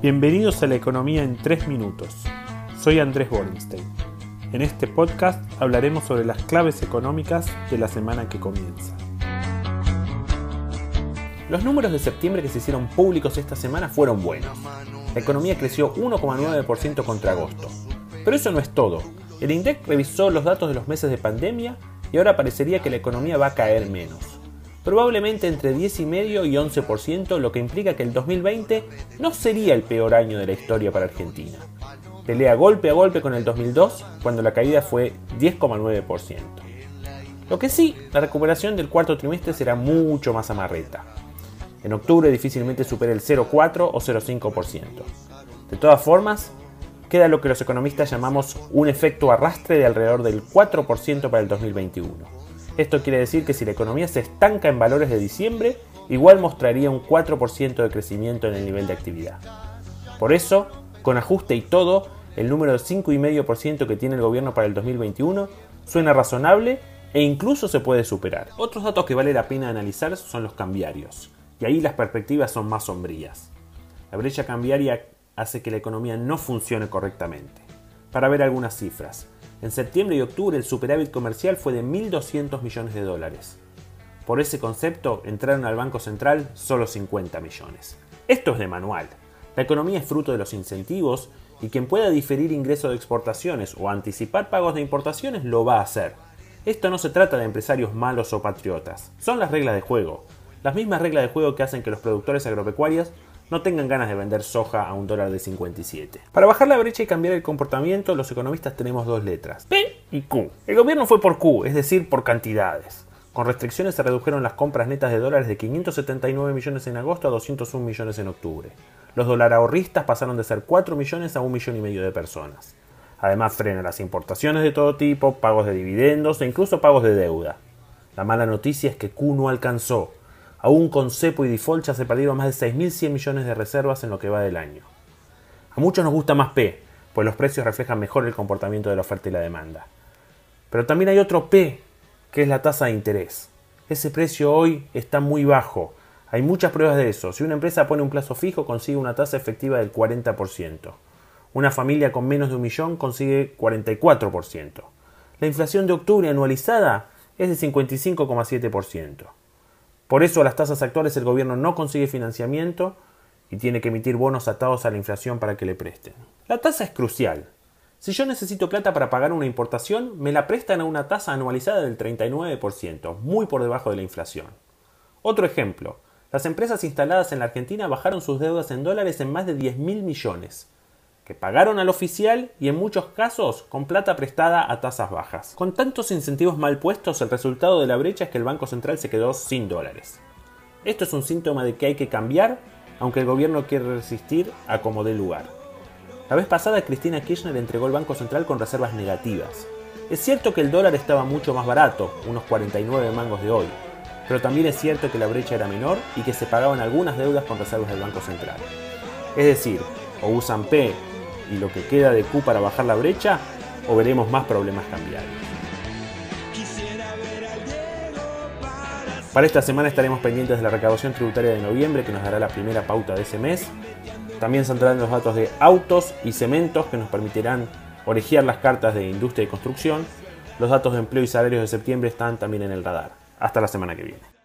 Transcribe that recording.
Bienvenidos a la economía en 3 minutos. Soy Andrés Borenstein. En este podcast hablaremos sobre las claves económicas de la semana que comienza. Los números de septiembre que se hicieron públicos esta semana fueron buenos. La economía creció 1,9% contra agosto. Pero eso no es todo. El INDEC revisó los datos de los meses de pandemia y ahora parecería que la economía va a caer menos. Probablemente entre 10,5 y 11%, lo que implica que el 2020 no sería el peor año de la historia para Argentina. Pelea golpe a golpe con el 2002, cuando la caída fue 10,9%. Lo que sí, la recuperación del cuarto trimestre será mucho más amarreta. En octubre difícilmente supera el 0,4 o 0,5%. De todas formas, queda lo que los economistas llamamos un efecto arrastre de alrededor del 4% para el 2021. Esto quiere decir que si la economía se estanca en valores de diciembre, igual mostraría un 4% de crecimiento en el nivel de actividad. Por eso, con ajuste y todo, el número de 5,5% que tiene el gobierno para el 2021 suena razonable e incluso se puede superar. Otros datos que vale la pena analizar son los cambiarios, y ahí las perspectivas son más sombrías. La brecha cambiaria hace que la economía no funcione correctamente. Para ver algunas cifras, en septiembre y octubre el superávit comercial fue de 1.200 millones de dólares. Por ese concepto entraron al Banco Central solo 50 millones. Esto es de manual. La economía es fruto de los incentivos y quien pueda diferir ingresos de exportaciones o anticipar pagos de importaciones lo va a hacer. Esto no se trata de empresarios malos o patriotas, son las reglas de juego. Las mismas reglas de juego que hacen que los productores agropecuarios no tengan ganas de vender soja a un dólar de 57. Para bajar la brecha y cambiar el comportamiento, los economistas tenemos dos letras, P y Q. El gobierno fue por Q, es decir, por cantidades. Con restricciones se redujeron las compras netas de dólares de 579 millones en agosto a 201 millones en octubre. Los dólar ahorristas pasaron de ser 4 millones a 1 millón y medio de personas. Además frena las importaciones de todo tipo, pagos de dividendos e incluso pagos de deuda. La mala noticia es que Q no alcanzó. Aún con cepo y default ya se perdieron más de 6.100 millones de reservas en lo que va del año. A muchos nos gusta más P, pues los precios reflejan mejor el comportamiento de la oferta y la demanda. Pero también hay otro P, que es la tasa de interés. Ese precio hoy está muy bajo. Hay muchas pruebas de eso. Si una empresa pone un plazo fijo, consigue una tasa efectiva del 40%. Una familia con menos de un millón consigue 44%. La inflación de octubre anualizada es de 55,7%. Por eso a las tasas actuales el gobierno no consigue financiamiento y tiene que emitir bonos atados a la inflación para que le presten. La tasa es crucial. Si yo necesito plata para pagar una importación, me la prestan a una tasa anualizada del 39%, muy por debajo de la inflación. Otro ejemplo, las empresas instaladas en la Argentina bajaron sus deudas en dólares en más de 10 mil millones, que pagaron al oficial y en muchos casos con plata prestada a tasas bajas. Con tantos incentivos mal puestos, el resultado de la brecha es que el Banco Central se quedó sin dólares. Esto es un síntoma de que hay que cambiar, aunque el gobierno quiere resistir a como dé lugar. La vez pasada Cristina Kirchner entregó el Banco Central con reservas negativas. Es cierto que el dólar estaba mucho más barato, unos 49 mangos de hoy, pero también es cierto que la brecha era menor y que se pagaban algunas deudas con reservas del Banco Central. Es decir, o usan P y lo que queda de Q para bajar la brecha, o veremos más problemas cambiarios. Para esta semana estaremos pendientes de la recaudación tributaria de noviembre que nos dará la primera pauta de ese mes. También saldrán los datos de autos y cementos que nos permitirán orejear las cartas de industria y construcción. Los datos de empleo y salarios de septiembre están también en el radar. Hasta la semana que viene.